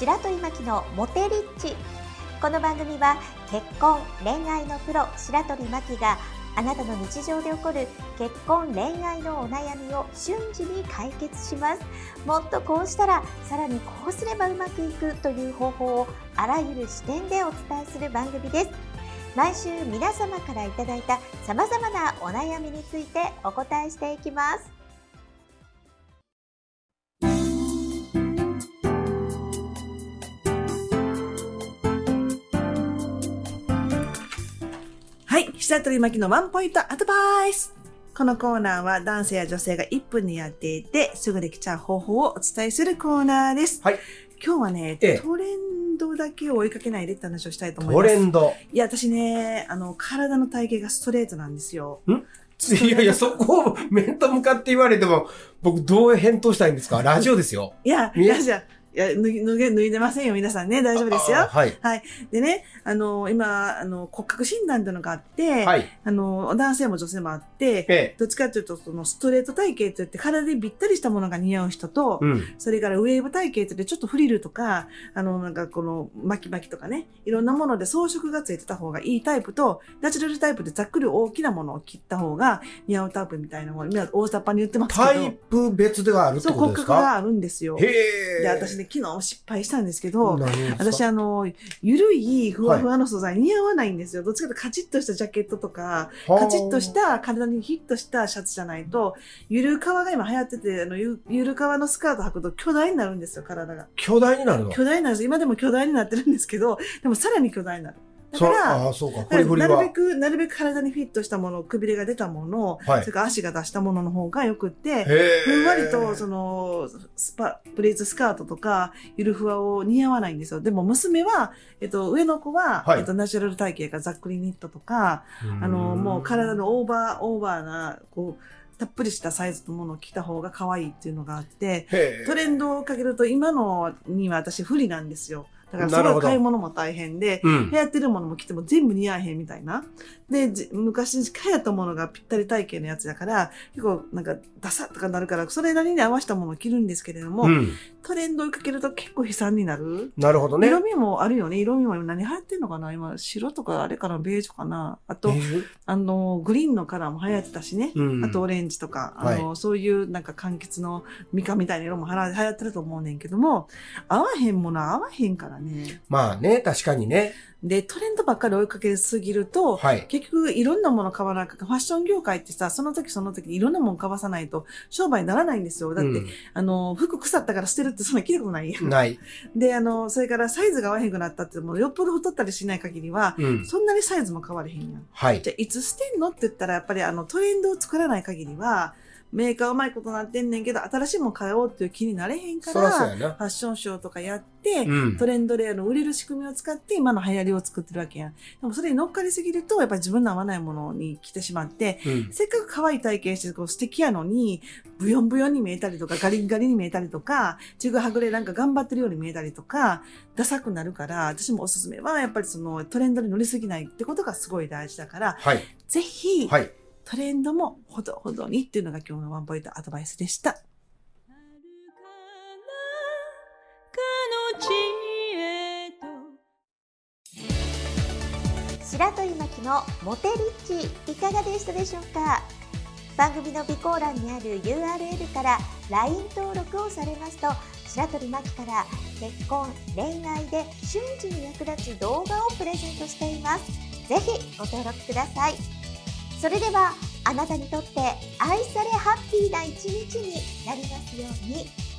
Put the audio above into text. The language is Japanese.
白鳥真希のモテリッチ。この番組は結婚恋愛のプロ白鳥真希があなたの日常で起こる結婚恋愛のお悩みを瞬時に解決します。もっとこうしたらさらにこうすればうまくいくという方法をあらゆる視点でお伝えする番組です。毎週皆様からいただいたさまざまなお悩みについてお答えしていきます。い。白鳥巻きのワンポイントアドバイス。このコーナーは男性や女性が1分にやっていて、すぐできちゃう方法をお伝えするコーナーです。はい。今日はね、ええトレンドだけを追いかけないでって話をしたいと思います。トレンド。いや、私ね、あの、体の体型がストレートなんですよ。いやいや、そこを面と向かって言われても、僕どう返答したいんですか？ラジオですよ。いや、いや、じゃあいや、脱ぎ、脱げ、脱いでませんよ、皆さんね。大丈夫ですよ。あはい。はい。でね、あの、今、あの、骨格診断っていうのがあって、はい。あの、男性も女性もあって、えどっちかというと、そのストレート体型って言って体でびったりしたものが似合う人と、え。うん。それからウェーブ体型って言ってちょっとフリルとか、あの、なんかこの巻き巻きとかね、いろんなもので装飾がついてた方がいいタイプと、ナチュラルタイプでざっくり大きなものを切った方が似合うタイプみたいなもの、今大雑把に言ってますけど。タイプ別ではあるってそう、骨ことですか？格があるんですよ。へえ。で、私ね、昨日失敗したんですけど、私あの、ゆるいふわふわの素材似合わないんですよ。どっちかというとカチッとしたジャケットとか、カチッとし。た体にヒットしたシャツじゃないと、ゆる革が今流行ってて、あのゆゆる革のスカート履くと巨大になるんですよ、体が。巨大になるの？巨大になるんです。今でも巨大になってるんですけど、でもさらに巨大になる。だそから。なるべく、なるべく体にフィットしたもの、くびれが出たもの、はいそれから足が出したものの方がよくって。ふんわりと、その、スパ、プレーツスカートとか、ゆるふわを似合わないんですよ。でも娘は、えっと、上の子は、はいえっと、ナチュラル体型がざっくりニットとか、あの、もう体のオーバー、オーバーな、こう、たっぷりしたサイズのものを着た方が可愛いっていうのがあって。トレンドをかけると今のには私不利なんですよ。だからすごい買い物も大変で、うん流。行ってるものも着ても全部似合えへんみたいな。で、じ昔流行ったものがぴったり体型のやつだから、結構なんかダサッとかなるから、それなりに合わせたものを着るんですけれども、うん。トレンドをかけると結構悲惨になる？なるほどね。色味もあるよね。色味も今何流行ってんのかな？今、白とかあれかなベージュかなあと、えーあの、グリーンのカラーも流行ってたしね。うん。あとオレンジとか、あの、そういうなんか柑橘のミカみたいな色も流行ってると思うねんけども、合わへんものは合わへんからね。まあね、確かにね。で、トレンドばっかり追いかけすぎると、はい。結局いろんなもの買わなきゃ、ファッション業界ってさ、その時その時いろんなもの買わさないと商売にならないんですよ。だって、あの、服腐ったから捨てるってそんな聞いたことないやうんん。ない。で、あの、それからサイズが合わへんくなったってもうよっぽど太ったりしない限りは、うん。そんなにサイズも変われへんやん。はい。じゃあ、いつ捨てんのって言ったら、やっぱりあの、トレンドを作らない限りは、メーカーうまいことなってんねんけど、新しいもの買おうっていう気になれへんかそら。ファッションショーとかやって、うんト。レンドであの売れる仕組みを使って今の流行りを作ってるわけやん。でもそれに乗っかりすぎると、やっぱり自分の合わないものに来てしまって、うん。せっかく可愛い体型してこう素敵やのに、ブヨンブヨンに見えたりとか、ガリンガリに見えたりとか、ちぐはぐれなんか頑張ってるように見えたりとか、ダサくなるから、私もおすすめはやっぱりそのトレンドに乗りすぎないってことがすごい大事だから、はい。ぜひ、はい。トレンドもほどほどにっていうのが今日のワンポイントアドバイスでした。白鳥真希のモテリッチいかがでしたでしょうか？番組の備考欄にある URL から LINE 登録をされますと白鳥真希から結婚恋愛で瞬時に役立つ動画をプレゼントしています。ぜひご登録ください。それではあなたにとって愛されハッピーな一日になりますように。